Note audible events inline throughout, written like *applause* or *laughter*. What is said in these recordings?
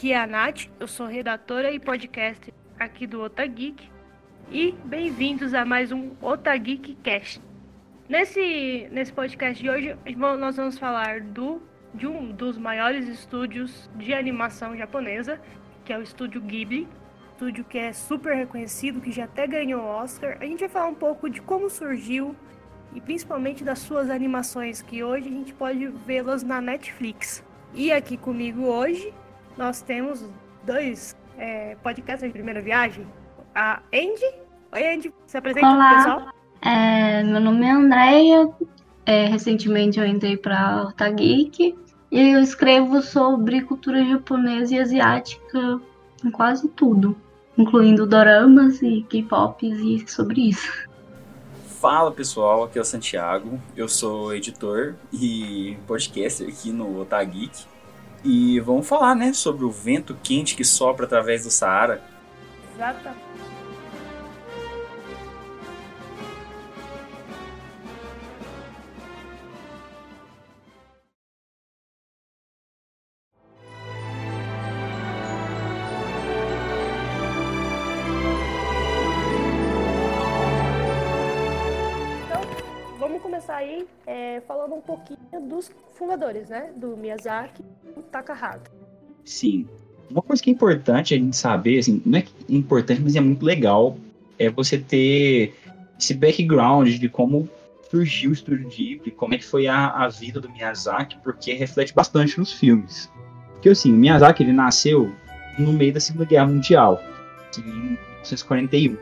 Aqui é a Nath, eu sou redatora e podcast aqui do Otageek e bem-vindos a mais um Otageek Cast. Nesse, nesse podcast de hoje, nós vamos falar do, de um dos maiores estúdios de animação japonesa, que é o estúdio Ghibli, estúdio que é super reconhecido, que já até ganhou Oscar. A gente vai falar um pouco de como surgiu e principalmente das suas animações, que hoje a gente pode vê-las na Netflix. E aqui comigo hoje nós temos dois é, podcasts de primeira viagem. A Andy. Oi, Andy. Se apresenta Olá. pro pessoal. É, meu nome é Andréia. É, recentemente eu entrei para Otageek e eu escrevo sobre cultura japonesa e asiática em quase tudo, incluindo doramas e K-pops e sobre isso. Fala pessoal, aqui é o Santiago, eu sou editor e podcaster aqui no Otageek e vamos falar né, sobre o vento quente que sopra através do Saara. Exatamente. Falando um pouquinho dos fundadores, né? Do Miyazaki e do Takahata. Sim, uma coisa que é importante a gente saber, assim, não é é importante, mas é muito legal, é você ter esse background de como surgiu o Estúdio Ghibli, como é que foi a, a vida do Miyazaki, porque reflete bastante nos filmes. Porque assim, o Miyazaki ele nasceu no meio da Segunda Guerra Mundial, em 1941.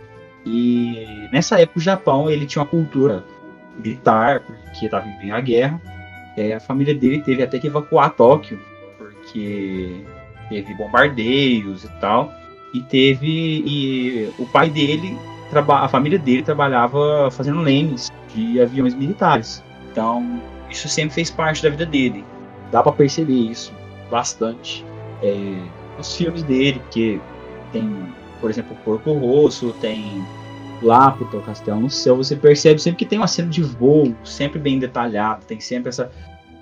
E nessa época o Japão ele tinha uma cultura militar, porque estava em meio à guerra. É, a família dele teve até que evacuar Tóquio, porque teve bombardeios e tal. E teve. E o pai dele, a família dele trabalhava fazendo lemes de aviões militares. Então, isso sempre fez parte da vida dele. Dá pra perceber isso bastante. É, nos filmes dele, porque tem, por exemplo, Porco Rosso, tem Laputa, o Castelo no Céu, você percebe sempre que tem uma cena de voo, sempre bem detalhado, tem sempre essa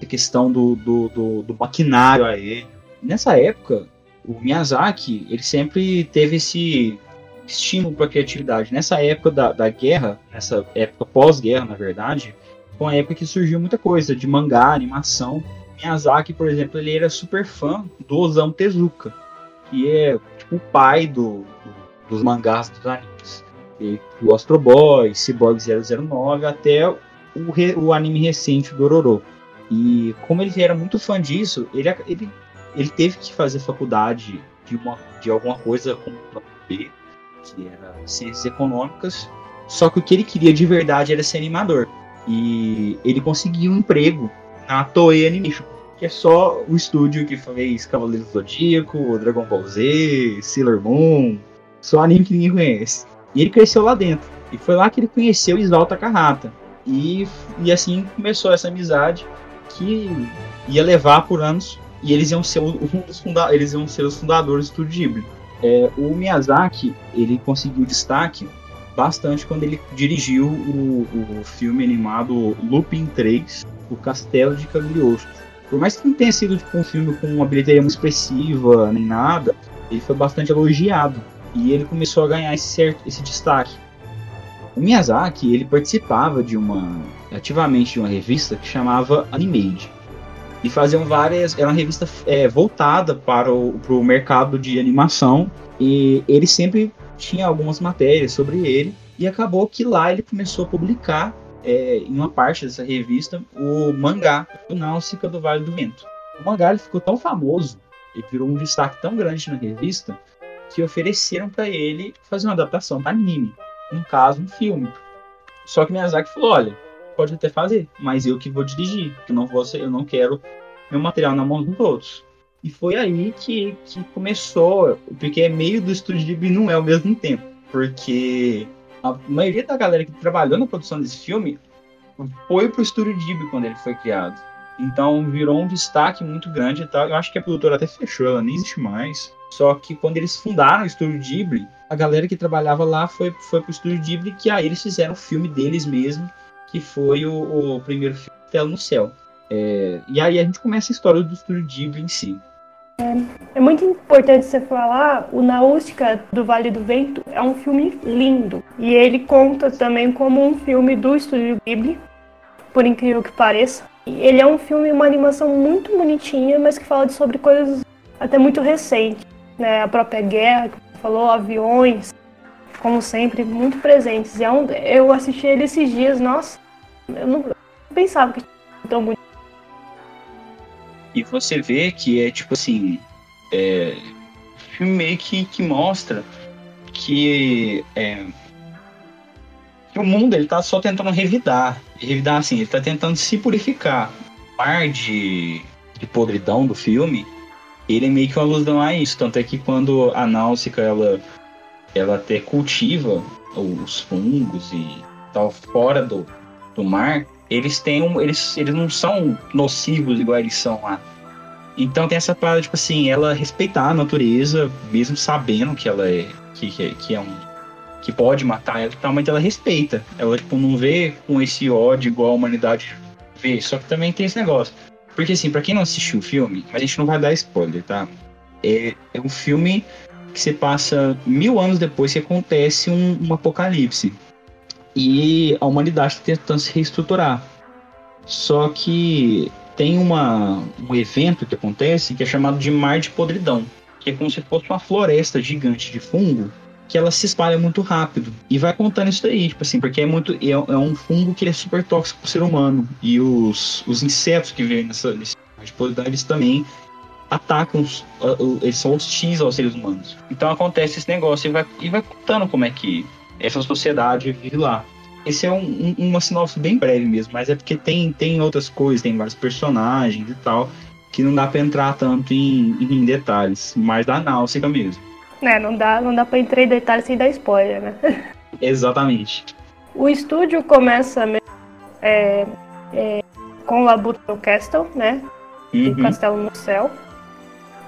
questão do, do, do, do maquinário aéreo. Nessa época, o Miyazaki, ele sempre teve esse estímulo para criatividade. Nessa época da, da guerra, nessa época pós-guerra, na verdade, foi uma época que surgiu muita coisa de mangá, animação. Miyazaki, por exemplo, ele era super fã do Osamu Tezuka, que é tipo o pai do, do- dos mangás dos animes. O Astro Boy, Cyborg 009, até o, re- o anime recente do Ororo. E como ele era muito fã disso, ele, ele, ele teve que fazer faculdade de, uma, de alguma coisa com plano B, que era ciências econômicas. Só que o que ele queria de verdade era ser animador. E ele conseguiu um emprego na Toei Animation, que é só o estúdio que fez Cavaleiros do Zodíaco, Dragon Ball Z, Sailor Moon, só anime que ninguém conhece. E ele cresceu lá dentro. E foi lá que ele conheceu Isao Takahata. E, e assim começou essa amizade que ia levar por anos e eles iam ser *laughs* um dos funda eles iam ser os fundadores do Estúdio Ghibli. É, o Miyazaki ele conseguiu destaque bastante quando ele dirigiu o, o filme animado Lupin 3, O Castelo de Cagliostro. Por mais que não tenha sido tipo, um filme com uma bilheteria muito expressiva nem nada, ele foi bastante elogiado e ele começou a ganhar esse, certo, esse destaque. O Miyazaki ele participava de uma ativamente de uma revista que chamava Animade. E faziam várias. Era uma revista é, voltada para o pro mercado de animação. E ele sempre tinha algumas matérias sobre ele. E acabou que lá ele começou a publicar, é, em uma parte dessa revista, o mangá, o Náusica do Vale do Vento. O mangá ele ficou tão famoso, ele virou um destaque tão grande na revista, que ofereceram para ele fazer uma adaptação para anime. No caso, um filme. Só que Miyazaki falou: olha, pode até fazer, mas eu que vou dirigir, porque eu não vou eu não quero meu material na mão dos outros. E foi aí que, que começou, porque é meio do estúdio Ghibli não é ao mesmo tempo, porque a maioria da galera que trabalhou na produção desse filme foi pro estúdio Ghibli quando ele foi criado. Então virou um destaque muito grande e tal. Eu acho que a produtora até fechou, ela nem existe mais. Só que quando eles fundaram o estúdio Ghibli, a galera que trabalhava lá foi, foi pro estúdio Ghibli, que aí eles fizeram o filme deles mesmo, que foi o, o primeiro filme Tela no Céu. É, e aí a gente começa a história do estúdio Ghibli em si. É muito importante você falar, o Náutica do Vale do Vento é um filme lindo. E ele conta também como um filme do Estúdio Ghibli, por incrível que pareça. Ele é um filme, uma animação muito bonitinha, mas que fala sobre coisas até muito recentes. Né? A própria guerra, que falou, aviões, como sempre, muito presentes. É um, eu assisti ele esses dias, nossa, eu não pensava que tão bonito. E você vê que é tipo assim, é, filme meio que, que mostra que, é, que o mundo ele tá só tentando revidar. Revidar assim, ele tá tentando se purificar. O de, de podridão do filme, ele é meio que uma alusão a isso. Tanto é que quando a Náusica ela, ela até cultiva os fungos e tal fora do, do mar, eles têm um, eles, eles não são nocivos igual eles são lá. Então tem essa parada, tipo assim, ela respeitar a natureza, mesmo sabendo que ela é. que, que é um. que pode matar ela, mas ela respeita. Ela, tipo, não vê com esse ódio igual a humanidade vê. Só que também tem esse negócio. Porque assim, pra quem não assistiu o filme, a gente não vai dar spoiler, tá? É, é um filme que se passa mil anos depois que acontece um, um apocalipse. E a humanidade está tentando se reestruturar. Só que tem uma, um evento que acontece que é chamado de Mar de Podridão, que é como se fosse uma floresta gigante de fungo que ela se espalha muito rápido. E vai contando isso aí, tipo assim, porque é muito. É, é um fungo que é super tóxico pro ser humano. E os, os insetos que vivem nessa, nesse mar de podridão, eles também atacam, eles são hostis aos seres humanos. Então acontece esse negócio e vai, e vai contando como é que essa sociedade vive lá. Esse é um, um, uma sinopse bem breve mesmo, mas é porque tem, tem outras coisas, tem vários personagens e tal, que não dá para entrar tanto em, em, detalhes, mas dá náusea mesmo. É, não dá, não dá pra entrar em detalhes sem dar spoiler, né? *laughs* Exatamente. O estúdio começa é, é, com Labuto Castle, né? Uhum. O Castelo no Céu,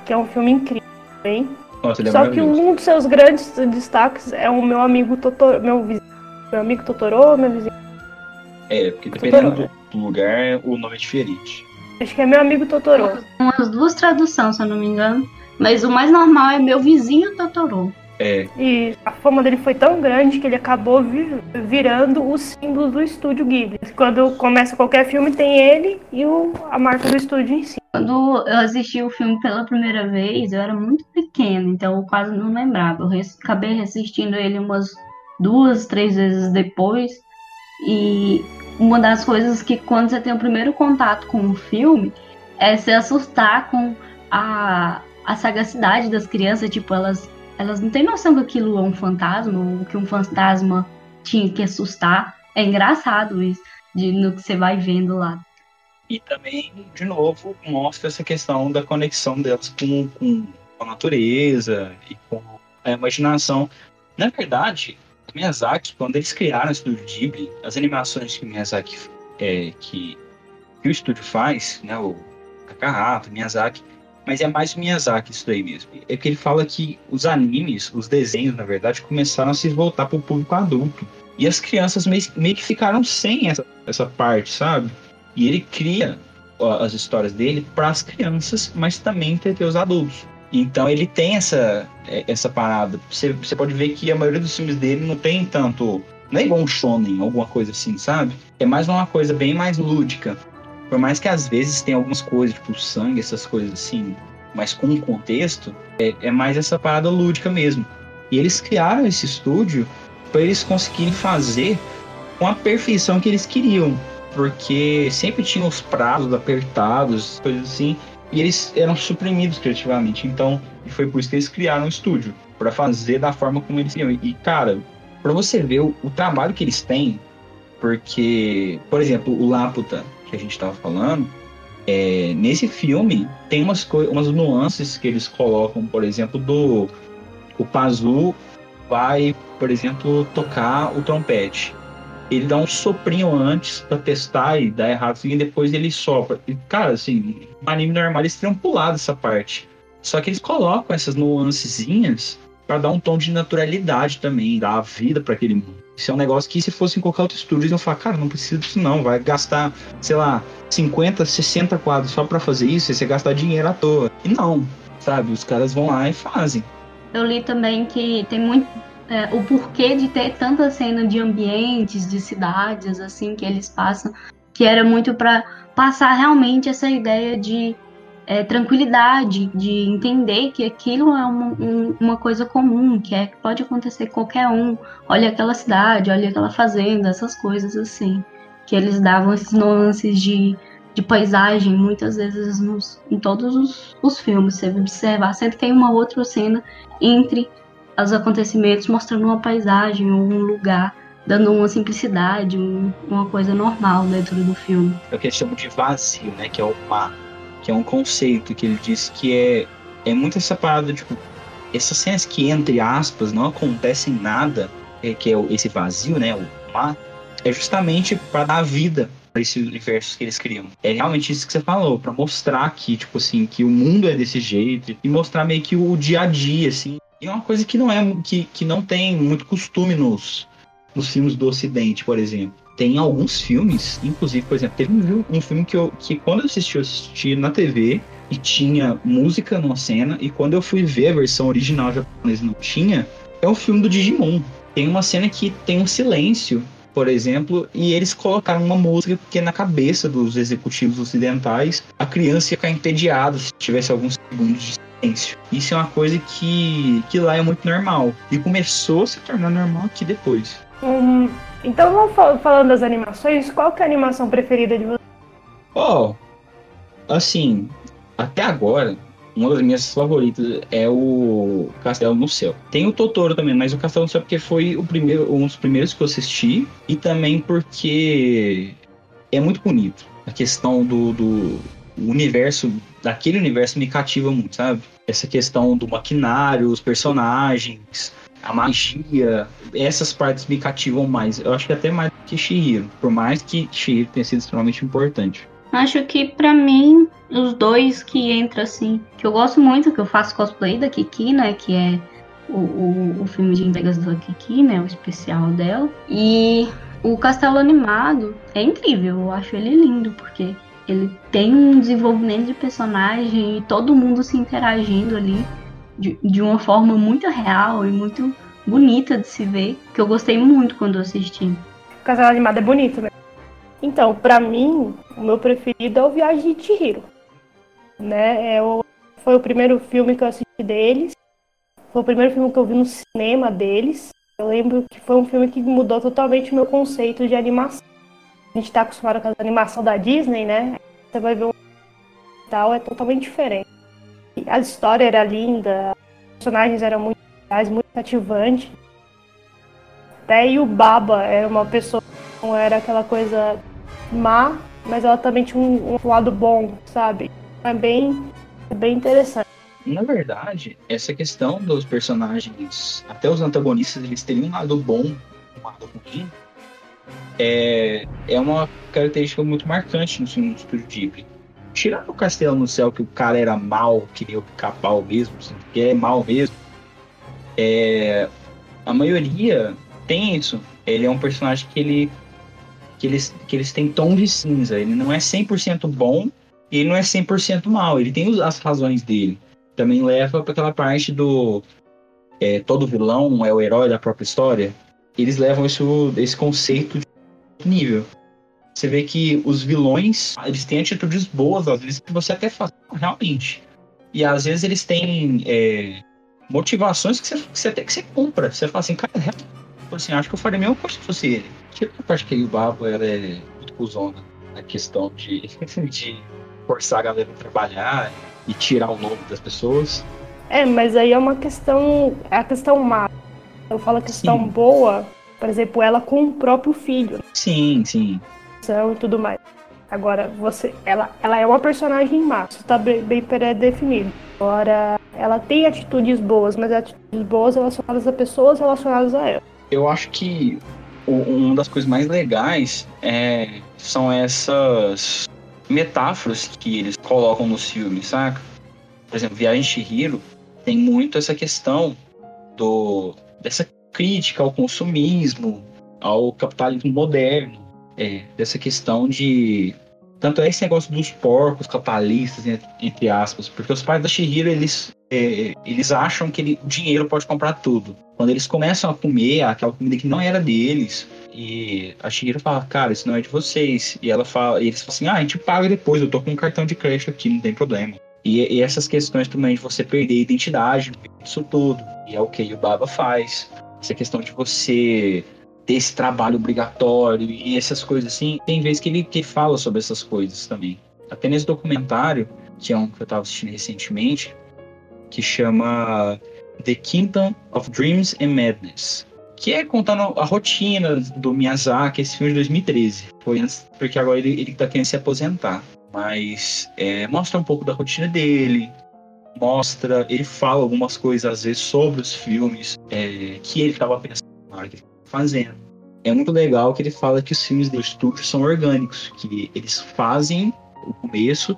que é um filme incrível, hein? Nossa, é Só que um dos seus grandes destaques é o meu amigo Totoro, meu vizinho meu amigo Totoro, meu vizinho. É, porque dependendo do, do, lugar, o nome é diferente. Acho que é meu amigo Totoro. Umas duas traduções, se eu não me engano. Mas o mais normal é meu vizinho Totoro. É. E a fama dele foi tão grande que ele acabou virando o símbolo do estúdio Ghibli. Quando começa qualquer filme, tem ele e o, a marca do estúdio em si. Quando eu assisti o filme pela primeira vez, eu era muito pequena, então eu quase não lembrava. Eu acabei assistindo ele umas duas, três vezes depois. E uma das coisas que quando você tem o primeiro contato com o filme é se assustar com a, a sagacidade das crianças, tipo, elas, elas não têm noção que aquilo é um fantasma, ou que um fantasma tinha que assustar. É engraçado isso, de, no que você vai vendo lá. E também, de novo, mostra essa questão da conexão delas com, com a natureza e com a imaginação. Na verdade, Miyazaki, quando eles criaram o estúdio Ghibli, as animações que Miyazaki é, que, que o estúdio faz, né, o Takahata, Miyazaki, mas é mais Miyazaki isso daí mesmo. É que ele fala que os animes, os desenhos, na verdade, começaram a se voltar para o público adulto. E as crianças meio, meio que ficaram sem essa, essa parte, sabe? E ele cria as histórias dele para as crianças, mas também para os adultos. Então ele tem essa, é, essa parada. Você, você pode ver que a maioria dos filmes dele não tem tanto. Não é igual um shonen, alguma coisa assim, sabe? É mais uma coisa bem mais lúdica. Por mais que às vezes tenha algumas coisas, tipo sangue, essas coisas assim, mas com um contexto, é, é mais essa parada lúdica mesmo. E eles criaram esse estúdio para eles conseguirem fazer com a perfeição que eles queriam. Porque sempre tinham os prazos apertados, coisas assim. E eles eram suprimidos criativamente. Então, foi por isso que eles criaram um estúdio para fazer da forma como eles queriam. E, cara, para você ver o, o, trabalho que eles têm, porque, por exemplo, o Laputa, que a gente estava falando, é, nesse filme tem umas, umas nuances que eles colocam, por exemplo, do o Pazu vai, por exemplo, tocar o trompete ele dá um soprinho antes para testar e dá errado assim, e depois ele sopra. E, cara, assim, no anime normal eles teriam pulado essa parte. Só que eles colocam essas nuancezinhas para dar um tom de naturalidade também, dar vida para aquele mundo. Isso é um negócio que se fosse em qualquer outro estúdio, eles iam falar, cara, não precisa disso não, vai gastar, sei lá, 50, 60 quadros só para fazer isso, e você gastar dinheiro à toa. E não, sabe? Os caras vão lá e fazem. Eu li também que tem muito é, o porquê de ter tanta cena de ambientes, de cidades, assim, que eles passam, que era muito para passar realmente essa ideia de é, tranquilidade, de entender que aquilo é uma, um, uma coisa comum, que é, pode acontecer com qualquer um. Olha aquela cidade, olha aquela fazenda, essas coisas assim. Que eles davam esses nuances de, de paisagem, muitas vezes nos, em todos os, os filmes. Você observar, sempre tem uma outra cena entre os acontecimentos mostrando uma paisagem ou um lugar, dando uma simplicidade, um, uma coisa normal dentro do filme. É o que eles chamam de vazio, né? Que é o mar, que é um conceito que ele diz que é, é muito essa parada, tipo, essas cenas que, entre aspas, não acontecem nada, é, que é esse vazio, né? O mar, é justamente para dar vida para esse universo que eles criam. É realmente isso que você falou, para mostrar que, tipo assim, que o mundo é desse jeito e mostrar meio que o dia a dia, assim, e é uma coisa que não é que, que não tem muito costume nos, nos filmes do Ocidente, por exemplo. Tem alguns filmes, inclusive, por exemplo, teve um, um filme que, eu, que quando eu assisti, eu assisti na TV e tinha música numa cena, e quando eu fui ver a versão original japonesa não tinha, é o filme do Digimon. Tem uma cena que tem um silêncio, por exemplo, e eles colocaram uma música porque na cabeça dos executivos ocidentais a criança ia ficar entediada se tivesse alguns segundos de silêncio. Isso é uma coisa que, que lá é muito normal. E começou a se tornar normal aqui depois. Hum, então vamos fal falando das animações, qual que é a animação preferida de você? Oh, assim, até agora, uma das minhas favoritas é o Castelo no Céu. Tem o Totoro também, mas o Castelo no Céu porque foi o primeiro, um dos primeiros que eu assisti e também porque é muito bonito. A questão do, do universo daquele universo me cativa muito, sabe? Essa questão do maquinário, os personagens, a magia, essas partes me cativam mais. Eu acho que até mais do que Shihiro, por mais que Shihiro tenha sido extremamente importante. Acho que para mim, os dois que entram assim, que eu gosto muito, que eu faço cosplay da Kiki, né? Que é o, o, o filme de entregas da Kiki, né? O especial dela. E o Castelo Animado é incrível, eu acho ele lindo, porque ele tem um desenvolvimento de personagem e todo mundo se interagindo ali de, de uma forma muito real e muito bonita de se ver, que eu gostei muito quando assisti. O casal animado é bonito, né? Então, para mim, o meu preferido é o Viagem de Chihiro. Né? É o, foi o primeiro filme que eu assisti deles. Foi o primeiro filme que eu vi no cinema deles. Eu lembro que foi um filme que mudou totalmente o meu conceito de animação a gente tá acostumado com a animação da Disney, né? Você vai ver um tal, é totalmente diferente. A história era linda, os personagens eram muito legais, muito cativantes. Até e o Baba era uma pessoa que não era aquela coisa má, mas ela também tinha um, um lado bom, sabe? É bem, é bem interessante. Na verdade, essa questão dos personagens, até os antagonistas, eles teriam um lado bom, um lado ruim, é, é uma característica muito marcante no filme do Estúdio Ghibli. Tirando o Castelo no Céu, que o cara era mal, queria o pica-pau mesmo, assim, que é mal mesmo, é, a maioria tem isso. Ele é um personagem que ele que eles, que eles têm tom de cinza. Ele não é 100% bom e ele não é 100% mal. Ele tem as razões dele. Também leva para aquela parte do é, todo vilão é o herói da própria história eles levam isso, esse conceito de nível. Você vê que os vilões, eles têm atitudes boas, às vezes que você até faz, realmente. E às vezes eles têm é, motivações que você, que você até que você compra. Você fala assim, cara, assim, acho que eu faria a mesma coisa se fosse ele. Tira a parte que o Babo era é muito cuzona. A questão de, *laughs* de forçar a galera a trabalhar e tirar o nome das pessoas. É, mas aí é uma questão. É a questão má eu falo a questão sim. boa, por exemplo, ela com o próprio filho. Sim, sim. E tudo mais. Agora, você, ela, ela é uma personagem má, isso tá bem, bem pré-definido. Agora, ela tem atitudes boas, mas atitudes boas relacionadas a pessoas relacionadas a ela. Eu acho que uma das coisas mais legais é, são essas metáforas que eles colocam nos filmes, saca? Por exemplo, Viagem Shihiro tem muito essa questão do dessa crítica ao consumismo, ao capitalismo moderno, é, dessa questão de Tanto é esse negócio dos porcos capitalistas, entre aspas, porque os pais da Shihiro, eles, é, eles acham que ele, o dinheiro pode comprar tudo. Quando eles começam a comer aquela comida que não era deles, e a Shihiro fala, cara, isso não é de vocês. E ela fala, e eles falam assim, ah, a gente paga depois, eu tô com um cartão de crédito aqui, não tem problema. E, e essas questões também de você perder a identidade, isso tudo. E é o que o Baba faz. Essa questão de você ter esse trabalho obrigatório e essas coisas assim. Tem vezes que ele, que fala sobre essas coisas também. Até nesse documentário, que é um que eu estava assistindo recentemente, que chama The Kingdom of Dreams and Madness. Que é contando a rotina do Miyazaki, esse filme de 2013. Foi antes, porque agora ele, ele tá querendo se aposentar. Mas é, mostra um pouco da rotina dele, mostra, ele fala algumas coisas às vezes sobre os filmes é, que ele estava pensando na hora que ele fazendo. É muito legal que ele fala que os filmes do estúdio são orgânicos, que eles fazem o começo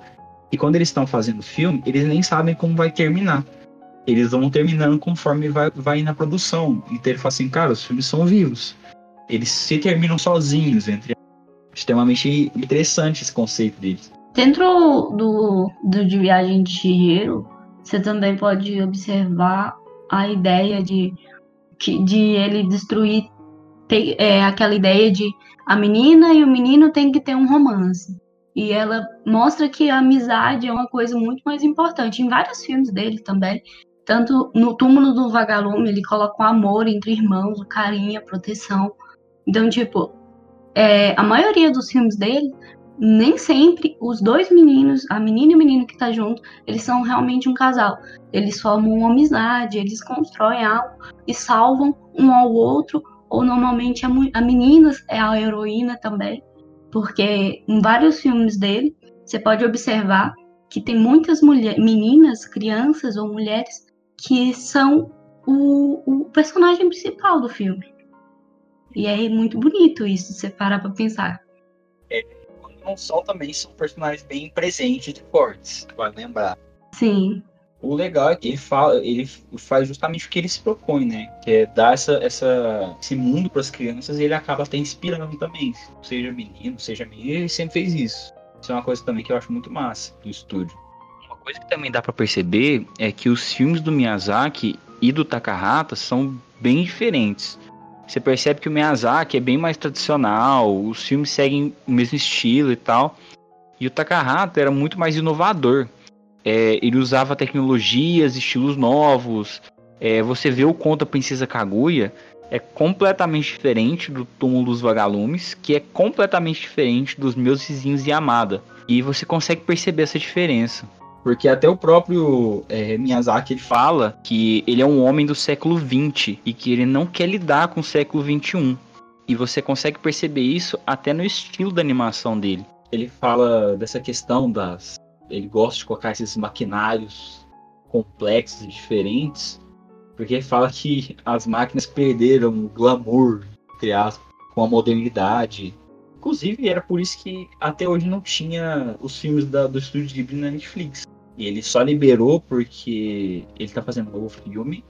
e quando eles estão fazendo o filme, eles nem sabem como vai terminar. Eles vão terminando conforme vai, vai na produção. Então ele fala assim, cara, os filmes são vivos. Eles se terminam sozinhos, entre extremamente interessante esse conceito deles. Dentro do, do de Viagem de Chihiro, você também pode observar a ideia de, de ele destruir tem, é, aquela ideia de a menina e o menino tem que ter um romance. E ela mostra que a amizade é uma coisa muito mais importante. Em vários filmes dele também. Tanto no Túmulo do Vagalume, ele coloca o amor entre irmãos, o carinho, a proteção. Então, tipo, é, a maioria dos filmes dele, nem sempre os dois meninos, a menina e o menino que tá junto, eles são realmente um casal. Eles formam uma amizade, eles constroem algo e salvam um ao outro ou normalmente a, a menina é a heroína também, porque em vários filmes dele você pode observar que tem muitas mulheres, meninas, crianças ou mulheres que são o, o personagem principal do filme. E é muito bonito isso, você parar pra pensar. É, não são também são personagens bem presentes e fortes, pode lembrar. Sim. O legal é que ele fala, ele faz justamente o que ele se propõe, né? Que é dar essa, essa, esse mundo para as crianças e ele acaba até inspirando também. Seja menino, seja menina, ele sempre fez isso. Isso é uma coisa também que eu acho muito massa do estúdio. Uma coisa que também dá para perceber é que os filmes do Miyazaki e do Takahata são bem diferentes. Você percebe que o Miyazaki é bem mais tradicional, os filmes seguem o mesmo estilo e tal. E o Takahata era muito mais inovador. É, ele usava tecnologias, estilos novos. É, você vê o conto da Princesa Kaguya é completamente diferente do Túmulo dos Vagalumes, que é completamente diferente dos meus vizinhos Yamada. E você consegue perceber essa diferença. Porque até o próprio é, Miyazaki fala que ele é um homem do século XX e que ele não quer lidar com o século XXI. E você consegue perceber isso até no estilo da animação dele. Ele fala dessa questão das ele gosta de colocar esses maquinários complexos e diferentes, porque ele fala que as máquinas perderam o glamour, com a modernidade. Inclusive, era por isso que até hoje não tinha os filmes da, do estúdio Ghibli na Netflix. E ele só liberou porque ele está fazendo um novo filme,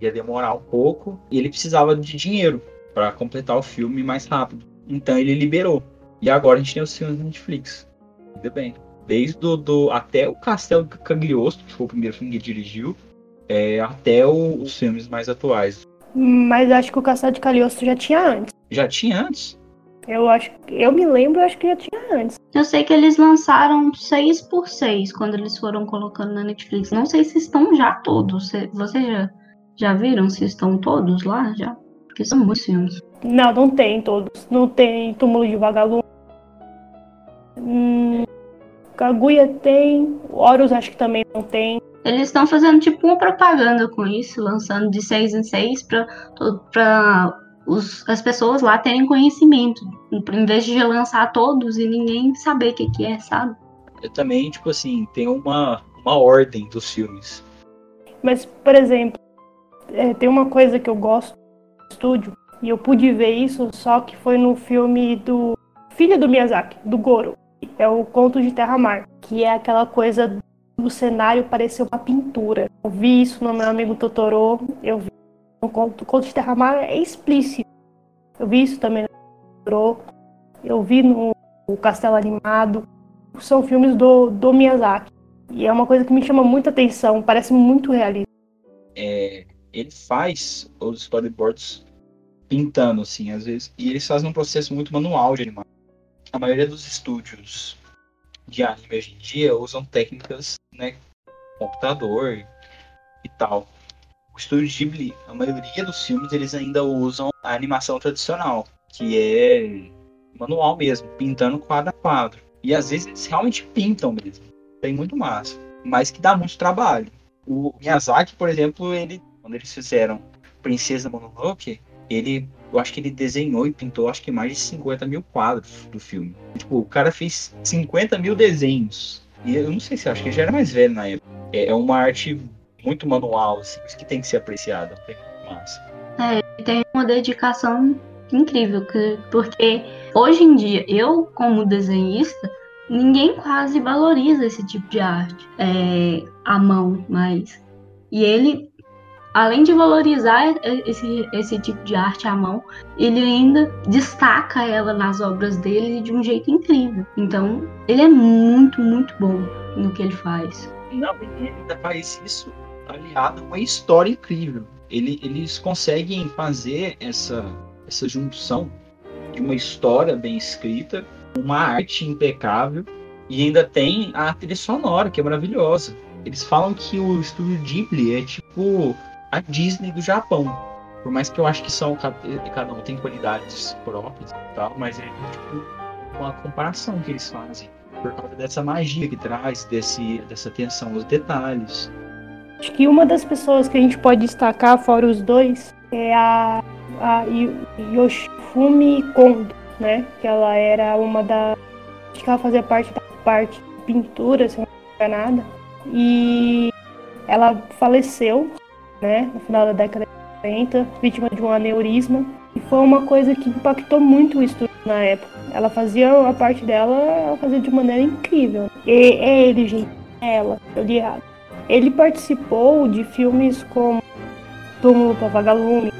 ia demorar um pouco, e ele precisava de dinheiro para completar o filme mais rápido. Então ele liberou. E agora a gente tem os filmes da Netflix. Ainda bem. Desde do, do, até o Castelo Cagliostro, que foi o primeiro filme que ele dirigiu, é, até o, os filmes mais atuais. Mas acho que o Castelo de Cagliostro já tinha antes. Já tinha antes? Eu acho, eu me lembro, acho que já tinha antes. Eu sei que eles lançaram seis por seis quando eles foram colocando na Netflix. Não sei se estão já todos. Vocês já, já viram se estão todos lá já? Porque são muitos filmes. Não, não tem todos. Não tem Túmulo de Vagalume. Kaguya tem, Horus acho que também não tem. Eles estão fazendo tipo uma propaganda com isso, lançando de seis em seis para as pessoas lá terem conhecimento, em vez de lançar todos e ninguém saber o que, que é, sabe? Eu também, tipo assim, tem uma, uma ordem dos filmes. Mas, por exemplo, é, tem uma coisa que eu gosto do estúdio, e eu pude ver isso só que foi no filme do filho do Miyazaki, do Goro é o Conto de Terra-Mar, que é aquela coisa do cenário parecer uma pintura. Eu vi isso no meu amigo Totoro, eu vi no Conto, Conto de Terra-Mar é explícito. Eu vi isso também no Totoro, eu vi no Castelo Animado. são filmes do, do Miyazaki. E é uma coisa que me chama muita atenção, parece muito realista. É, ele faz os storyboards pintando, assim, às vezes. E eles fazem um processo muito manual de animação. A maioria dos estúdios de anime hoje em dia usam técnicas, né, computador e tal. O estúdio Ghibli, a maioria dos filmes, eles ainda usam a animação tradicional, que é manual mesmo, pintando quadro a quadro. E às vezes eles realmente pintam mesmo. Tem muito massa. Mas que dá muito trabalho. O Miyazaki, por exemplo, ele, quando eles fizeram Princesa Mononoke, ele, eu acho que ele desenhou e pintou acho que mais de 50 mil quadros do filme. Tipo, o cara fez 50 mil desenhos. E eu não sei se acho que ele já era mais velho na época. É, é uma arte muito manual, assim, que tem que ser apreciada. Massa. É, tem uma dedicação incrível, porque hoje em dia, eu, como desenhista, ninguém quase valoriza esse tipo de arte é, à mão, mas. E ele, além de valorizar esse, esse tipo de arte à mão, ele ainda destaca ela nas obras dele de um jeito incrível. Então, ele é muito, muito bom no que ele faz. Não, ele ainda faz isso aliado a uma história incrível. Ele, eles conseguem fazer essa, essa junção de uma história bem escrita, uma arte impecável e ainda tem a trilha sonora, que é maravilhosa. Eles falam que o estúdio Ghibli é tipo a Disney do Japão. Por mais que eu acho que são cada um tem qualidades próprias e tal, mas é tipo uma comparação que eles fazem por causa dessa magia que traz, desse, dessa atenção aos detalhes. Acho que uma das pessoas que a gente pode destacar, fora os dois, é a, a Yoshifumi Kondo, né? Que ela era uma da. Acho que ela fazia parte da parte de pintura, se não me nada. E ela faleceu, né? No final da década de 90, vítima de um aneurisma. E foi uma coisa que impactou muito o estúdio na época. Ela fazia a parte dela, ela fazia de maneira incrível. E é ele, gente, é ela, eu li errado. Ele participou de filmes como Túmulo para Vagalume,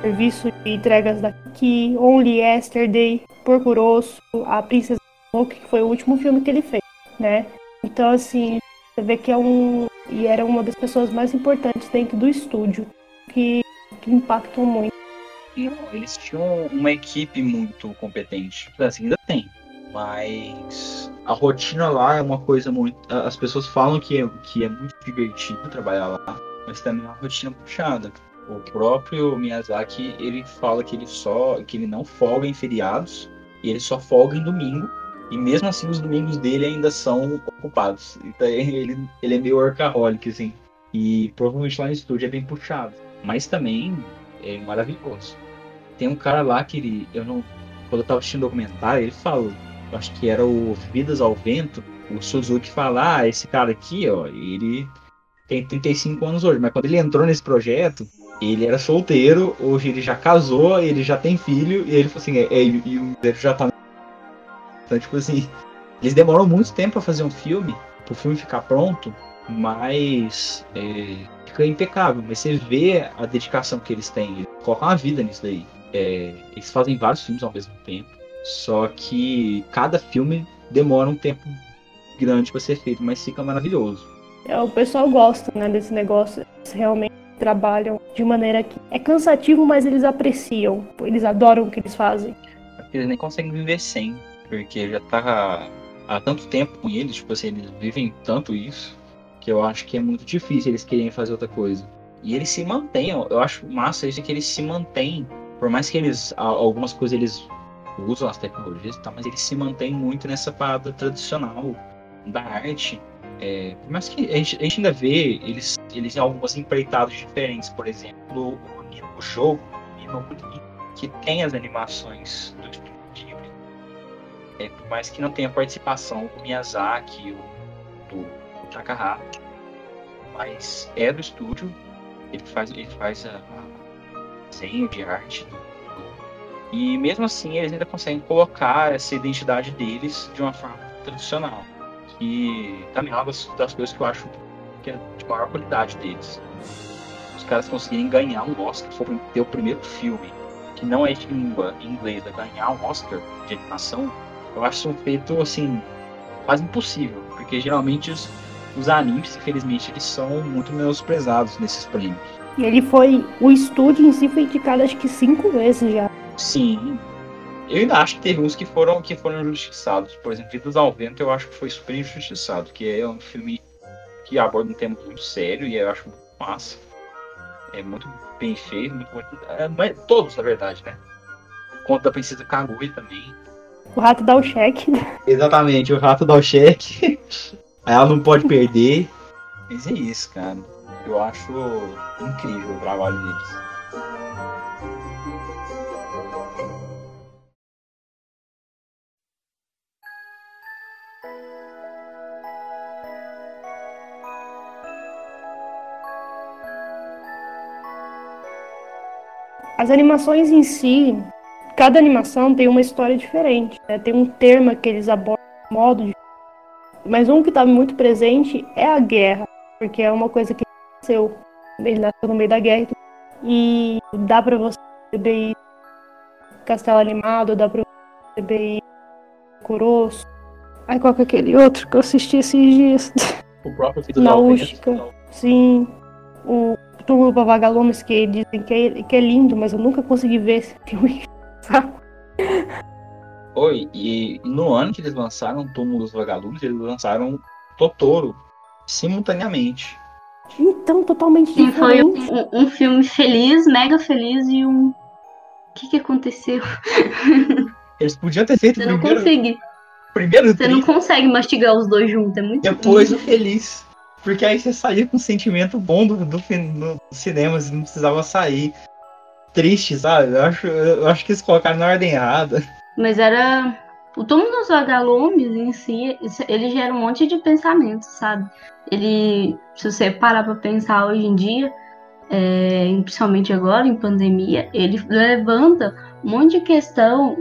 Serviço de Entregas daqui, Only Yesterday, Porco Rosso, A Princesa Smoke, que foi o último filme que ele fez, né? Então, assim, você vê que é um. E era uma das pessoas mais importantes dentro do estúdio, que, que impactam muito. Eles tinham uma equipe muito competente. Assim, ainda tem. Mas a rotina lá é uma coisa muito. As pessoas falam que é, que é muito divertido trabalhar lá, mas também é uma rotina puxada. O próprio Miyazaki ele fala que ele só que ele não folga em feriados e ele só folga em domingo e mesmo assim os domingos dele ainda são ocupados. Então *laughs* ele, ele é meio workaholic assim. E provavelmente lá no estúdio é bem puxado, mas também é maravilhoso. Tem um cara lá que ele, eu não quando eu tava assistindo o documentário, ele falou acho que era o Vidas ao Vento, o Suzuki fala, ah, esse cara aqui, ó, ele tem 35 anos hoje, mas quando ele entrou nesse projeto, ele era solteiro, hoje ele já casou, ele já tem filho, e ele falou assim, é, é e o já tá. Então, tipo assim, eles demoram muito tempo para fazer um filme, pro filme ficar pronto, mas é, fica impecável. Mas você vê a dedicação que eles têm, eles colocam a vida nisso daí. É, eles fazem vários filmes ao mesmo tempo. Só que cada filme demora um tempo grande para ser feito, mas fica maravilhoso. É, o pessoal gosta né, desse negócio. Eles realmente trabalham de maneira que é cansativo, mas eles apreciam. Eles adoram o que eles fazem. Eles nem conseguem viver sem, porque já tá há tanto tempo com eles, tipo assim, eles vivem tanto isso, que eu acho que é muito difícil eles querem fazer outra coisa. E eles se mantêm, eu acho massa isso que eles se mantêm. Por mais que eles, algumas coisas eles usam as tecnologias e tal, mas eles se mantêm muito nessa parada tradicional da arte. É, por mais que a gente, a gente, ainda vê eles, eles em algumas empreitadas diferentes, por exemplo, o, o jogo que tem as animações do. É, por mais que não tenha participação do Miyazaki ou do, do Takahata, mas é do estúdio, ele faz, ele faz a, a desenho de arte e mesmo assim eles ainda conseguem colocar essa identidade deles de uma forma tradicional. Que também é uma das, das coisas que eu acho que é de maior qualidade deles. Os caras conseguirem ganhar um Oscar, for ter o primeiro filme que não é de língua inglesa, ganhar um Oscar de animação, eu acho um feito assim quase impossível, porque geralmente os, os animes, infelizmente, eles são muito menosprezados nesses prêmios. E ele foi. O estúdio em si foi indicado acho que cinco vezes já. Sim. Eu ainda acho que teve uns que foram, que foram injustiçados. Por exemplo, Vidas ao Vento eu acho que foi super injustiçado, que é um filme que aborda um tema muito sério e eu acho muito massa. É muito bem feito, muito, muito é, todos, na verdade, né? Conta da Princesa Kaguya também. O rato dá o cheque. Exatamente, o rato dá o cheque. *laughs* Ela não pode perder. Mas é isso, cara. Eu acho incrível o trabalho deles. As animações em si, cada animação tem uma história diferente, né? tem um termo que eles abordam, um modo de... Mas um que está muito presente é a guerra, porque é uma coisa que nasceu, ele nasceu no meio da guerra e dá para você perceber Castelo Animado, dá para você perceber Coroço. Ai, qual que é aquele outro que eu assisti esses dias? *laughs* O próprio Fito Naústica. Sim. O para Vagalumes, que dizem que é, que é lindo, mas eu nunca consegui ver esse filme. Oi, e no ano que eles lançaram Túmulo dos Vagalumes, eles lançaram Totoro simultaneamente. Então, totalmente Sim, foi um, um filme feliz, mega feliz e um. O que, que aconteceu? *laughs* Eles podiam ter feito Você não primeiro, consegue. primeiro Você não consegue mastigar os dois juntos. É muito depois ruim. o feliz. Porque aí você saía com um sentimento bom do, do, fi- no cinema, você não precisava sair triste, sabe? Eu acho, eu acho que eles colocaram na ordem errada. Mas era. O túmulo dos vagalumes em si, ele gera um monte de pensamentos, sabe? Ele, se você parar pra pensar hoje em dia, é, principalmente agora em pandemia, ele levanta um monte de questão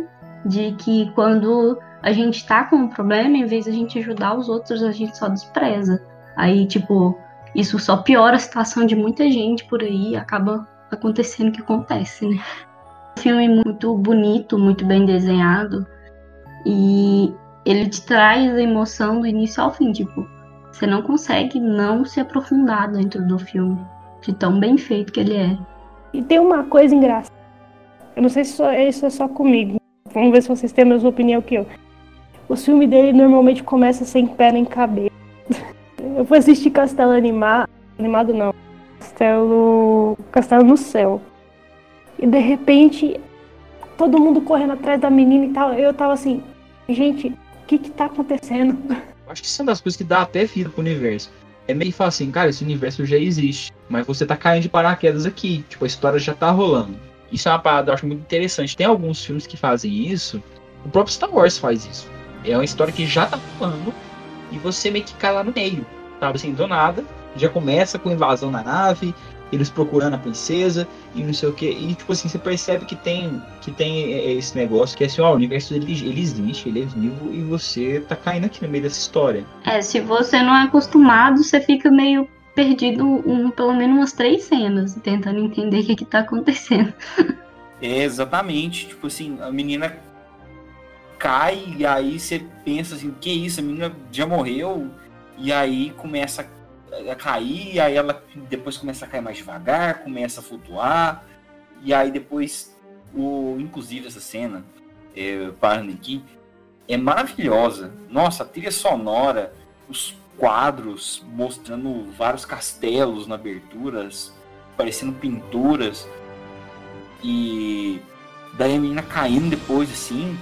de que quando a gente tá com um problema, em vez de a gente ajudar os outros, a gente só despreza. Aí, tipo, isso só piora a situação de muita gente por aí, acaba acontecendo o que acontece, né? Filme muito bonito, muito bem desenhado. E ele te traz a emoção do início ao fim, tipo, você não consegue não se aprofundar dentro do filme, de tão bem feito que ele é. E tem uma coisa engraçada. Eu não sei se isso é só comigo. Vamos ver se vocês têm a mesma opinião que eu. O filme dele normalmente começa sem pé nem cabeça. *laughs* Eu fui assistir Castelo Animado. Animado não. Castelo. Castelo no Céu. E de repente, todo mundo correndo atrás da menina e tal. Eu tava assim, gente, o que que tá acontecendo? *laughs* Acho que isso é uma das coisas que dá até vida pro universo. É meio que assim, cara, esse universo já existe, mas você tá caindo de paraquedas aqui. Tipo, a história já tá rolando. Isso é uma parada, eu acho muito interessante. Tem alguns filmes que fazem isso. O próprio Star Wars faz isso. É uma história que já tá rolando e você meio que cai lá no meio. Sabe assim, do nada. Já começa com invasão na nave, eles procurando a princesa e não sei o que. E tipo assim, você percebe que tem, que tem é, esse negócio que é assim, ó, o universo ele, ele existe, ele é vivo e você tá caindo aqui no meio dessa história. É, se você não é acostumado, você fica meio perdido um, pelo menos umas três cenas, tentando entender o que, que tá acontecendo. É, exatamente. Tipo assim, a menina cai e aí você pensa assim, que isso, a menina já morreu. E aí começa a cair, e aí ela depois começa a cair mais devagar, começa a flutuar. E aí depois, o, inclusive essa cena, é, parando aqui, é maravilhosa. Nossa, a trilha sonora, os quadros mostrando vários castelos na aberturas, parecendo pinturas. E daí a menina caindo depois, assim.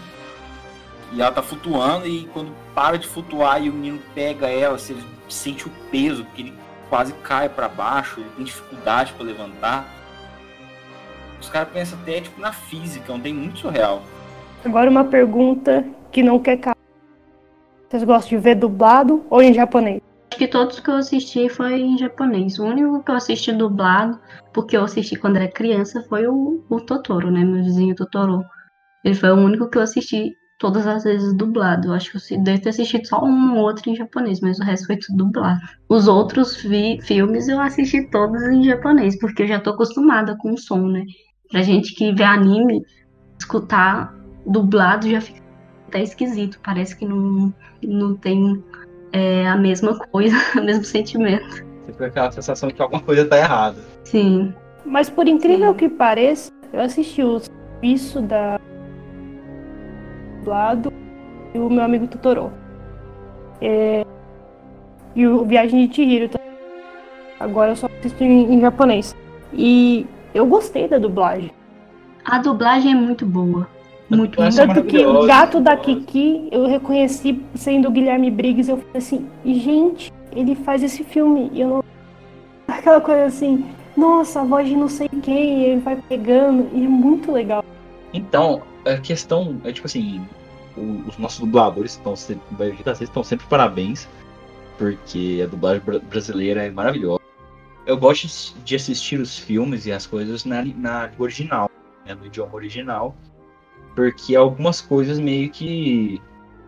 E ela tá flutuando e quando para de flutuar e o menino pega ela, você sente o peso, porque ele quase cai para baixo, ele tem dificuldade para levantar. Os caras pensam até tipo na física, não tem muito surreal. Agora uma pergunta que não quer calar. Vocês gostam de ver dublado ou em japonês? Acho que todos que eu assisti foi em japonês. O único que eu assisti dublado, porque eu assisti quando era criança, foi o, o Totoro, né? Meu vizinho Totoro. Ele foi o único que eu assisti todas as vezes dublado. Eu acho que eu devo ter assistido só um ou outro em japonês, mas o resto foi tudo dublado. Os outros vi- filmes eu assisti todos em japonês, porque eu já tô acostumada com o som, né? Pra gente que vê anime, escutar dublado já fica tá esquisito, parece que não, não tem é, a mesma coisa, *laughs* o mesmo sentimento. Você fica aquela sensação de que alguma coisa tá errada. Sim. Mas por incrível que pareça, eu assisti o serviço da lado e o meu amigo Totoro. É... E o Viagem de Chihiro também. Agora eu só assisto em, em japonês. E eu gostei da dublagem. A dublagem é muito boa. Muito boa. é Tanto que o gato da. Kiki eu reconheci sendo o Guilherme Briggs. Eu falei assim, gente, ele faz esse filme. E eu não. Aquela coisa assim, nossa, a voz de não sei quem, ele vai pegando. E é muito legal. Então, a questão é tipo assim, os nossos dubladores estão sempre, estão sempre parabéns, porque a dublagem bra- brasileira é maravilhosa. Eu gosto de assistir os filmes e as coisas na, na original, né, no idioma original, porque algumas coisas meio que,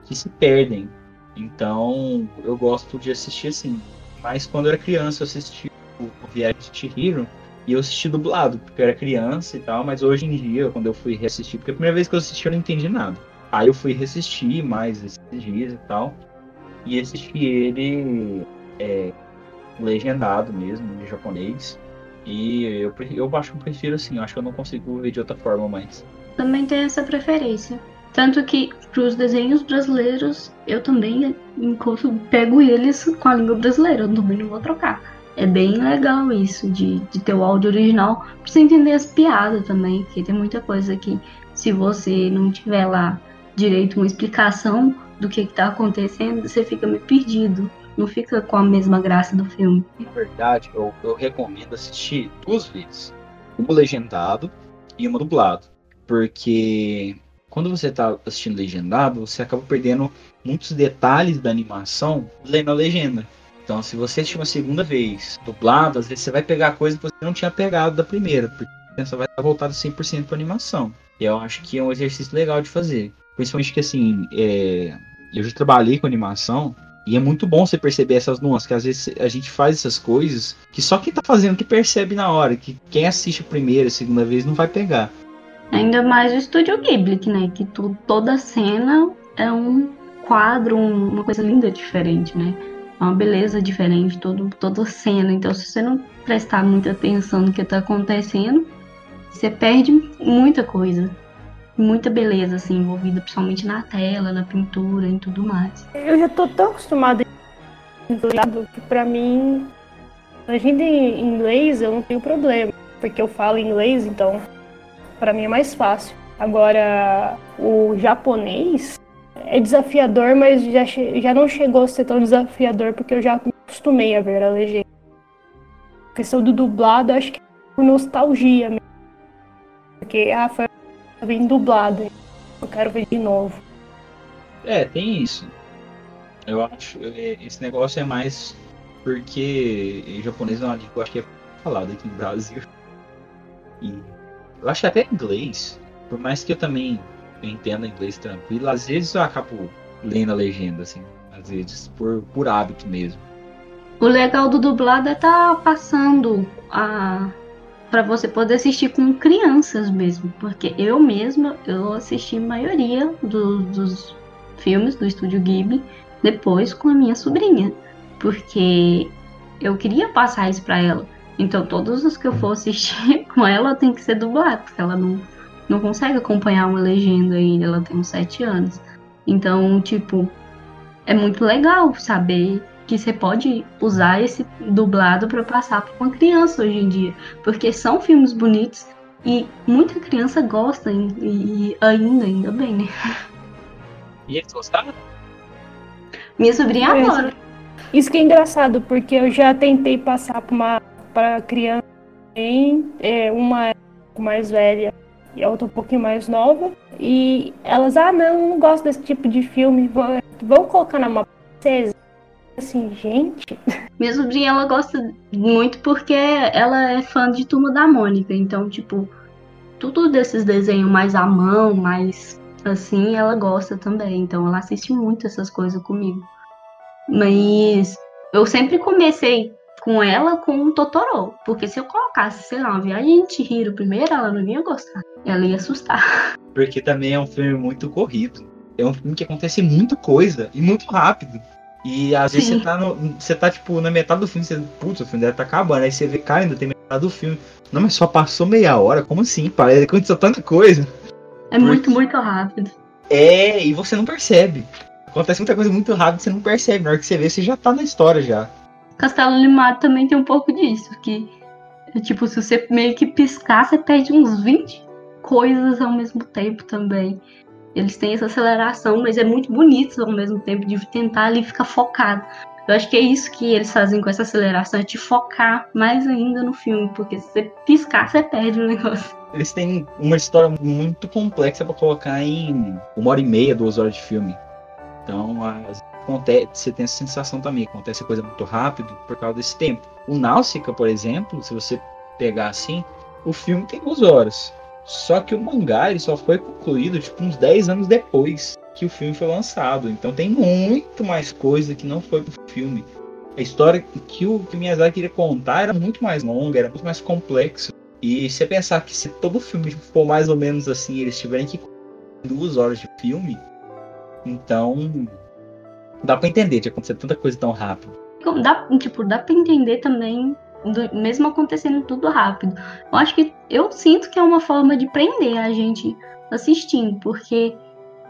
que se perdem. Então, eu gosto de assistir assim. Mas quando eu era criança, eu assisti o, o Viagem de Chihiro, e eu assisti dublado, porque eu era criança e tal, mas hoje em dia, quando eu fui reassistir, porque a primeira vez que eu assisti eu não entendi nada. Aí eu fui reassistir mais esses dias e tal, e assisti ele é, legendado mesmo, em japonês. E eu, eu acho que eu prefiro assim, eu acho que eu não consigo ver de outra forma mais. Também tenho essa preferência. Tanto que para os desenhos brasileiros, eu também encontro, pego eles com a língua brasileira, eu também não vou trocar. É bem legal isso, de, de ter o áudio original, pra você entender as piadas também, porque tem muita coisa que, se você não tiver lá direito uma explicação do que, que tá acontecendo, você fica meio perdido. Não fica com a mesma graça do filme. Na verdade, eu, eu recomendo assistir duas vezes. Uma legendado e uma dublado. Porque quando você tá assistindo legendado, você acaba perdendo muitos detalhes da animação lendo a legenda. Então, se você assistir uma segunda vez dublado, às vezes você vai pegar coisa que você não tinha pegado da primeira, porque você vai estar voltado 100% para animação. E eu acho que é um exercício legal de fazer. Principalmente que, assim, é, eu já trabalhei com animação e é muito bom você perceber essas nuances, que às vezes a gente faz essas coisas que só quem tá fazendo que percebe na hora, que quem assiste a primeira, a segunda vez não vai pegar. Ainda mais o estúdio Ghibli, né? Que tu, toda cena é um quadro, um- uma coisa linda diferente, né? É uma beleza diferente, todo, toda cena. Então, se você não prestar muita atenção no que tá acontecendo, você perde muita coisa. Muita beleza, assim, envolvida, principalmente na tela, na pintura e tudo mais. Eu já tô tão acostumada em dublado que pra mim, legenda em inglês eu não tenho problema, porque eu falo inglês, então pra mim é mais fácil. Agora, o japonês é desafiador, mas já, já não chegou a ser tão desafiador porque eu já me acostumei a ver a legenda. A questão do dublado, acho que é por nostalgia mesmo. Porque, ah, foi bem dublado, eu quero ver de novo. É, tem isso. Eu acho é, esse negócio é mais porque em japonês é uma língua que é falada aqui no Brasil. E eu acho até inglês, por mais que eu também entenda inglês tranquilo, às vezes eu acabo lendo a legenda, assim, às vezes por, por hábito mesmo. O legal do dublado é tá passando a para você poder assistir com crianças mesmo, porque eu mesma eu assisti a maioria do- dos filmes do estúdio Ghibli depois com a minha sobrinha, porque eu queria passar isso pra ela. Então todos os que eu for assistir *laughs* com ela tem que ser dublado, porque ela não não consegue acompanhar uma legenda ainda, ela tem uns sete anos. Então, tipo, é muito legal saber que você pode usar esse dublado para passar para uma criança hoje em dia, porque são filmes bonitos e muita criança gosta e, e ainda, ainda bem, né? E eles gostaram? Minha sobrinha É, adora. Isso que é engraçado, porque eu já tentei passar para uma para criança também, é, uma mais velha e a outra um pouquinho mais nova, e elas, ah, não, não gosto desse tipo de filme, vão, vão colocar na mão princesa. Assim, gente, *laughs* Minha sobrinha ela gosta muito porque ela é fã de Turma da Mônica, então tipo tudo desses desenhos mais à mão, mais assim, ela gosta também. Então ela assiste muito essas coisas comigo. Mas eu sempre comecei com ela com o Totoro, porque se eu colocasse, sei lá, uma viagem de Chihiro primeiro, ela não ia gostar. Ela ia assustar. *laughs* Porque também é um filme muito corrido. é um filme que acontece muita coisa e muito rápido. E às vezes Sim. você tá, no, você tá, tipo, na metade do filme, você, putz, o filme deve tá acabando. Aí você vê, cara, ainda tem metade do filme. Não, mas só passou meia hora, como assim? Parece que aconteceu tanta coisa. É muito, muito rápido. É, e você não percebe. Acontece muita coisa muito rápido, você não percebe. Na hora que você vê, você já tá na história já. Castelo Animado também tem um pouco disso, que é tipo, se você meio que piscar, você perde uns 20 coisas ao mesmo tempo também. Eles têm essa aceleração, mas é muito bonito ao mesmo tempo de tentar ali ficar focado. Eu acho que é isso que eles fazem com essa aceleração, é te focar mais ainda no filme, porque se você piscar, você perde o negócio. Eles têm uma história muito complexa pra colocar em uma hora e meia, duas horas de filme. Então, as- acontece, você tem essa sensação também, acontece coisa muito rápido por causa desse tempo. O Náusica, por exemplo, se você pegar assim, o filme tem duas horas. Só que o mangá ele só foi concluído tipo uns 10 anos depois que o filme foi lançado. Então tem muito mais coisa que não foi pro filme. A história que o que o Miyazaki queria contar era muito mais longa, era muito mais complexo. E se pensar que se todo filme for mais ou menos assim, eles tiverem que duas horas de filme, então dá pra entender de acontecer tanta coisa tão rápido. Então, Dá, tipo, dá pra entender também, do- mesmo acontecendo tudo rápido. Eu acho que eu sinto que é uma forma de prender a gente assistindo, porque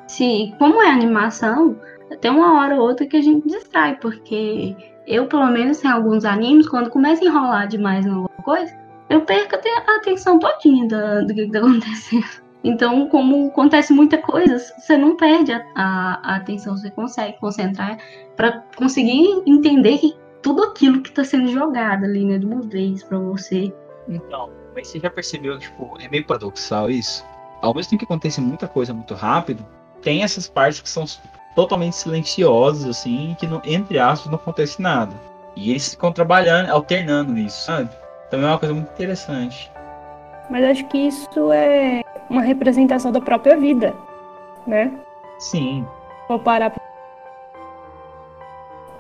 se, como é animação, tem uma hora ou outra que a gente distrai, porque eu, pelo menos, em alguns animes, quando começa a enrolar demais em alguma coisa, eu perco a te- a atenção todinha da- do que, que tá *laughs* acontecendo. Então, como acontece muita coisa, você não perde a, a- a atenção, você consegue concentrar para conseguir entender que tudo aquilo que tá sendo jogado ali, né, de uma vez pra você. Então, mas você já percebeu, tipo, é meio paradoxal isso? Ao mesmo tempo que acontece muita coisa muito rápido, tem essas partes que são totalmente silenciosas, assim, que não, entre aspas não acontece nada. E eles ficam trabalhando, alternando isso, sabe? Também é uma coisa muito interessante. Mas acho que isso é uma representação da própria vida, né? Sim, Vou parar pra...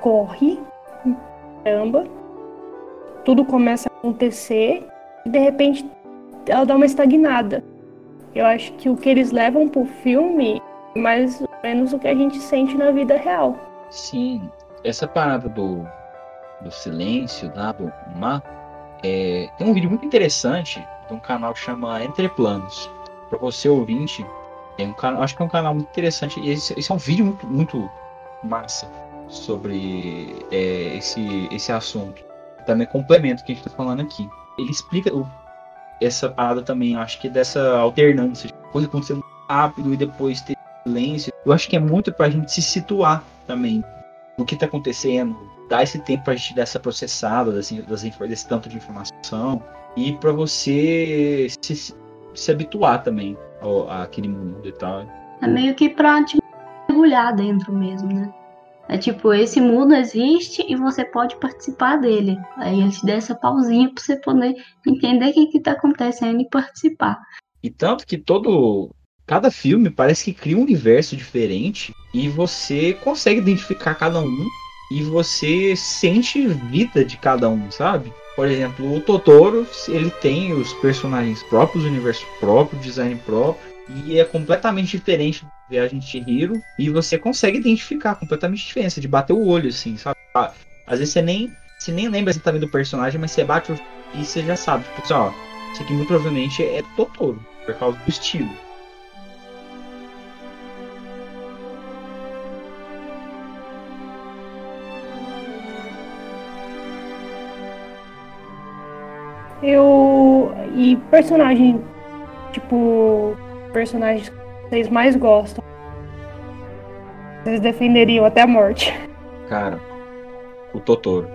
Corre, caramba, tudo começa a acontecer e de repente ela dá uma estagnada. Eu acho que o que eles levam pro filme é mais ou menos o que a gente sente na vida real. sim. Essa parada do, do silêncio, lá, do mar, é, tem um vídeo muito interessante de um canal que chama Entre Planos. Pra você ouvinte, é um canal, acho que é um canal muito interessante. E esse, esse é um vídeo muito, muito massa sobre é, esse, esse assunto. Também complemento o que a gente tá falando aqui. Ele explica essa parada também, acho que dessa alternância, coisa acontecendo rápido e depois ter silêncio. Eu acho que é muito pra gente se situar também no que tá acontecendo, dar esse tempo pra gente dar essa processada das, das, desse tanto de informação e pra você se, se habituar também ao, àquele mundo e tal. É meio que pra te mergulhar dentro mesmo, né? É tipo, esse mundo existe e você pode participar dele. Aí ele te dá essa pausinha pra você poder entender o que, que tá acontecendo e participar. E tanto que todo. Cada filme parece que cria um universo diferente e você consegue identificar cada um e você sente vida de cada um, sabe? Por exemplo, o Totoro, ele tem os personagens próprios, o universo próprio, design próprio, e é completamente diferente do Viagem de Chihiro, e você consegue identificar completamente a diferença, de bater o olho, assim, sabe? Ah, Às vezes você nem, você nem lembra exatamente do personagem, mas você bate o e você já sabe, tipo assim, ó, isso aqui muito provavelmente é Totoro, por causa do estilo. Eu. E personagem. Tipo. Personagens que vocês mais gostam. Vocês defenderiam até a morte. Cara, o Totoro.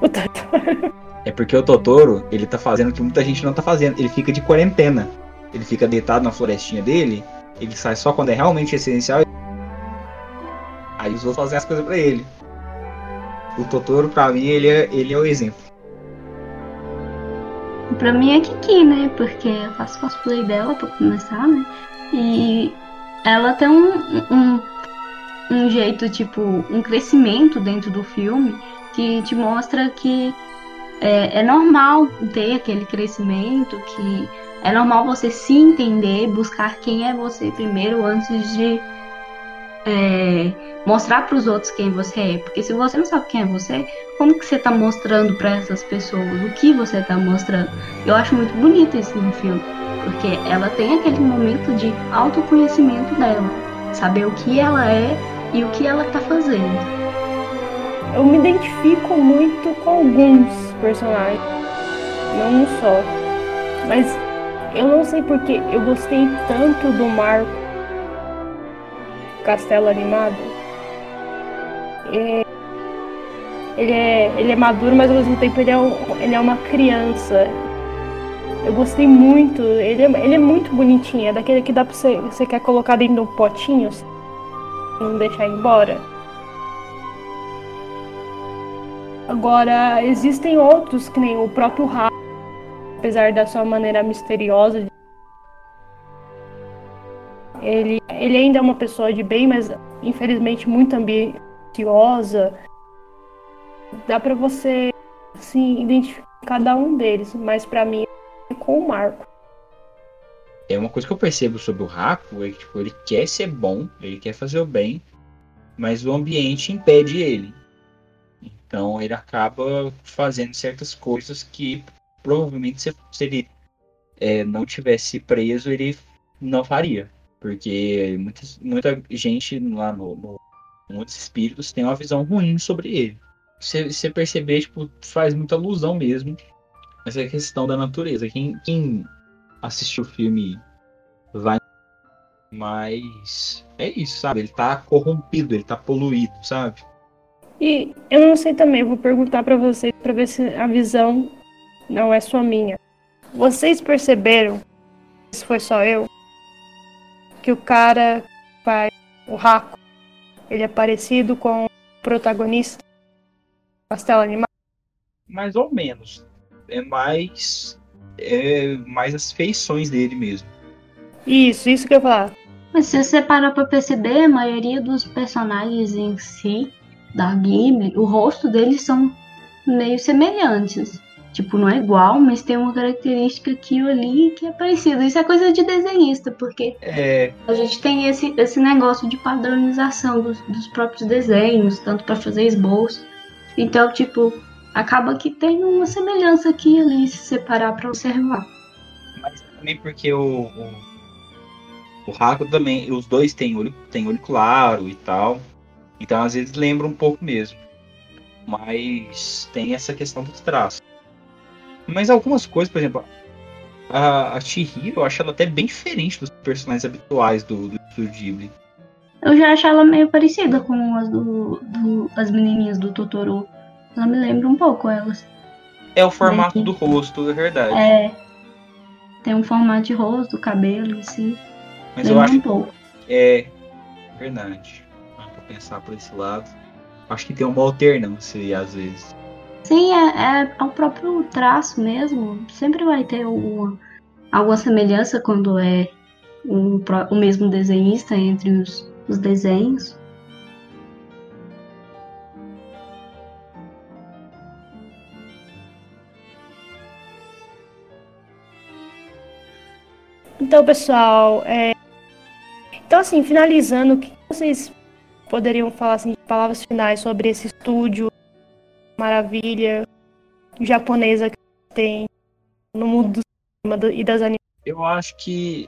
O Totoro. *laughs* É porque o Totoro, ele tá fazendo o que muita gente não tá fazendo. Ele fica de quarentena. Ele fica deitado na florestinha dele. Ele sai só quando é realmente essencial. Aí os outros fazem as coisas pra ele. O Totoro, pra mim, ele é, ele é o exemplo. Pra mim é Kiki, né? Porque eu faço cosplay dela pra começar, né? E ela tem um, um, um jeito, tipo, um crescimento dentro do filme que te mostra que é, é normal ter aquele crescimento, que é normal você se entender, buscar quem é você primeiro antes de é, mostrar para os outros quem você é. Porque se você não sabe quem é você, como que você está mostrando para essas pessoas? O que você está mostrando? Eu acho muito bonito isso no filme, porque ela tem aquele momento de autoconhecimento dela, saber o que ela é e o que ela está fazendo. Eu me identifico muito com alguns personagens, não um só, mas eu não sei porque eu gostei tanto do Marco Castelo Animado. É, ele, é, ele é maduro, mas ao mesmo tempo ele é, um, ele é uma criança. Eu gostei muito. Ele é, ele é muito bonitinho. É daquele que dá pra você. Você quer colocar dentro de um potinho, não deixar embora. Agora, existem outros, que nem o próprio Rato, apesar da sua maneira misteriosa de ele, ele ainda é uma pessoa de bem, mas infelizmente muito ambiciosa. Dá para você assim, identificar cada um deles, mas para mim é com o Marco. É uma coisa que eu percebo sobre o Raco é que tipo, ele quer ser bom, ele quer fazer o bem, mas o ambiente impede ele. Então ele acaba fazendo certas coisas que provavelmente se, ele é, não tivesse preso, ele não faria. Porque muita, muita gente lá no, no muitos espíritos tem uma visão ruim sobre ele. Você, você perceber, tipo, faz muita alusão mesmo essa questão da natureza. Quem, quem assistiu o filme vai. Mas é isso, sabe? Ele tá corrompido, ele tá poluído, sabe? E eu não sei também, vou perguntar para vocês para ver se a visão não é só minha. Vocês perceberam, se foi só eu, que o cara faz o Raco, ele é parecido com o protagonista Castelo Animado? Mais ou menos. É mais. É mais as feições dele mesmo. Isso, isso que eu ia falar. Mas se você parar pra perceber, a maioria dos personagens em si, da Ghibli, o rosto deles são meio semelhantes. Tipo, não é igual, mas tem uma característica aqui ou ali que é parecida. Isso é coisa de desenhista, porque é... a gente tem esse, esse negócio de padronização dos, dos próprios desenhos, tanto para fazer esboço. Então, tipo, acaba que tem uma semelhança aqui e ali se separar para observar. Mas também porque o, o, o Raco também, os dois têm olho, têm olho claro e tal. Então às vezes lembra um pouco mesmo. Mas tem essa questão dos traços. Mas algumas coisas, por exemplo, a, a Chihiro, eu acho ela até bem diferente dos personagens habituais do, do Estúdio Ghibli. Eu já acho ela meio parecida com as do, do, as menininhas do Totoro. Ela me lembra um pouco elas. É o formato do rosto, é verdade. É. Tem um formato de rosto, cabelo em si. Mas lembra eu acho um pouco. É verdade. Pra pensar por esse lado. Acho que tem uma alternância às vezes. Sim, é, é, é, o próprio traço mesmo. Sempre vai ter alguma, alguma semelhança quando é um, o mesmo desenhista entre os, os desenhos. Então, pessoal, é... então assim, finalizando, o que vocês poderiam falar assim, de palavras finais sobre esse estúdio maravilha japonesa que tem no mundo do cinema e das animações. Eu acho que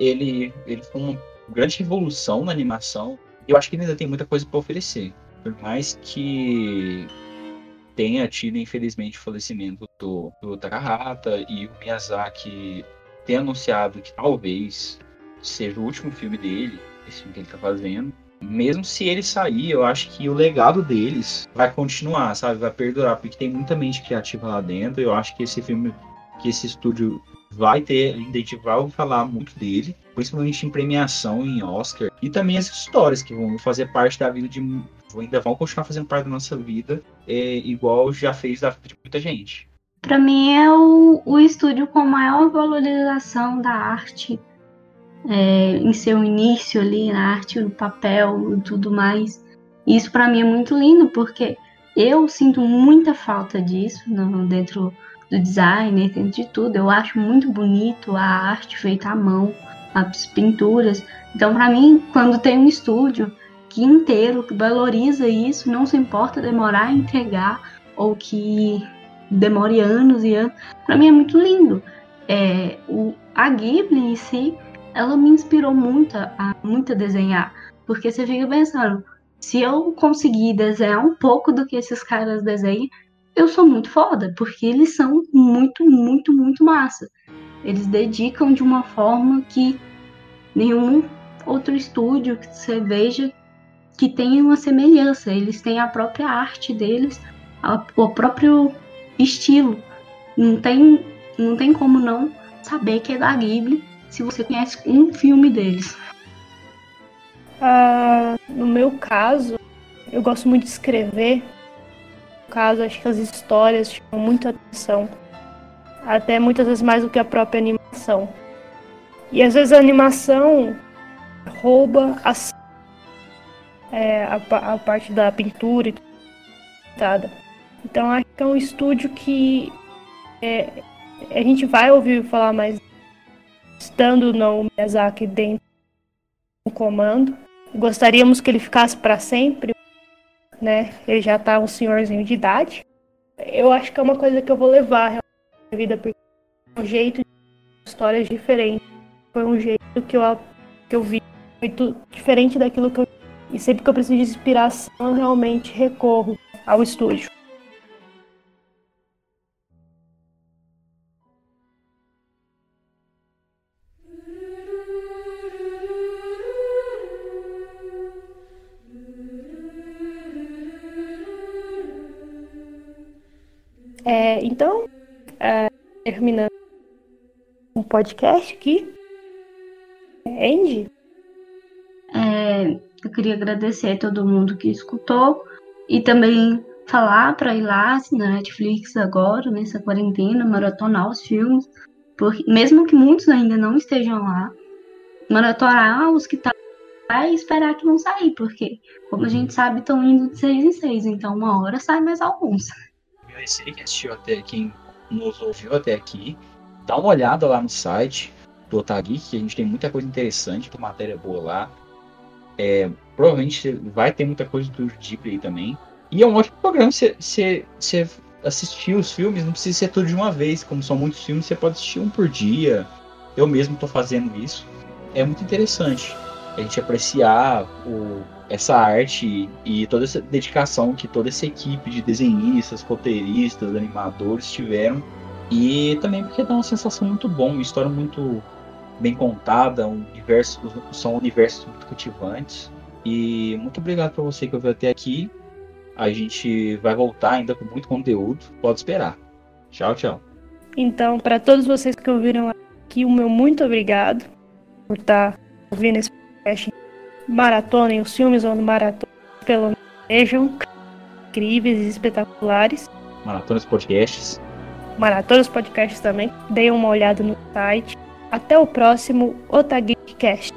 ele, ele foi uma grande revolução na animação. Eu acho que ainda tem muita coisa para oferecer. Por mais que tenha tido, infelizmente, o falecimento do, do Takahata e o Miyazaki ter anunciado que talvez seja o último filme dele, esse filme que ele está fazendo mesmo se ele sair, eu acho que o legado deles vai continuar, sabe? Vai perdurar, porque tem muita mente criativa lá dentro. Eu acho que esse filme, que esse estúdio vai ter, a gente vai falar muito dele, principalmente em premiação, em Oscar, e também as histórias que vão fazer parte da vida de. ainda vão continuar fazendo parte da nossa vida, é, igual já fez da vida de muita gente. Para mim é o, o estúdio com maior valorização da arte é, em seu início ali na arte, no papel e tudo mais. Isso para mim é muito lindo porque eu sinto muita falta disso no, dentro do design, dentro de tudo. Eu acho muito bonito a arte feita à mão, as pinturas. Então, para mim, quando tem um estúdio que inteiro que valoriza isso, não se importa demorar a entregar ou que demore anos e anos, para mim é muito lindo. É, o, a Ghibli em si, ela me inspirou muito a, muito a desenhar, porque você fica pensando, se eu conseguir desenhar um pouco do que esses caras desenham, eu sou muito foda, porque eles são muito, muito, muito massa. Eles dedicam de uma forma que nenhum outro estúdio que você veja que tenha uma semelhança. Eles têm a própria arte deles, a, o próprio estilo. Não tem, não tem como não saber que é da Ghibli se você conhece um filme deles. Ah, no meu caso, eu gosto muito de escrever. No caso, acho que as histórias chamam muita atenção. Até muitas vezes mais do que a própria animação. E às vezes a animação rouba a, é, a, a parte da pintura e tudo. Então acho que é um estúdio que é, a gente vai ouvir falar mais estando no Miyazaki dentro do comando. Gostaríamos que ele ficasse para sempre, né? Ele já tá um senhorzinho de idade. Eu acho que é uma coisa que eu vou levar na vida, porque é um jeito de histórias diferentes. Foi um jeito que eu, que eu vi muito diferente daquilo que eu. E sempre que eu preciso de inspiração, eu realmente recorro ao estúdio. É, então, é, terminando um podcast aqui. Andy? É, eu queria agradecer a todo mundo que escutou e também falar para ir lá na Netflix agora, nessa quarentena, maratonar os filmes, porque mesmo que muitos ainda não estejam lá, maratonar os que tá e esperar que não sair, porque como a gente sabe, estão indo de seis em seis, então uma hora sai mais alguns agradecer quem assistiu até, quem nos ouviu até aqui. Dá uma olhada lá no site do Otagui, que a gente tem muita coisa interessante, com matéria boa lá. É, provavelmente vai ter muita coisa do Ghibli aí também. E é um ótimo programa você, você, você assistir os filmes, não precisa ser tudo de uma vez. Como são muitos filmes, você pode assistir um por dia. Eu mesmo estou fazendo isso. É muito interessante a gente apreciar o, essa arte e toda essa dedicação que toda essa equipe de desenhistas, roteiristas, animadores tiveram. E também porque dá uma sensação muito bom, uma história muito bem contada, um universo, são universos muito cativantes. E muito obrigado para você que ouviu até aqui. A gente vai voltar ainda com muito conteúdo. Pode esperar. Tchau, tchau. Então, para todos vocês que ouviram aqui, o meu muito obrigado por estar tá ouvindo esse maratonem os filmes ou maratona, pelo menos sejam incríveis e espetaculares. Maratonas podcasts. Maratonas podcasts também. Deem uma olhada no site. Até o próximo Otageekcast.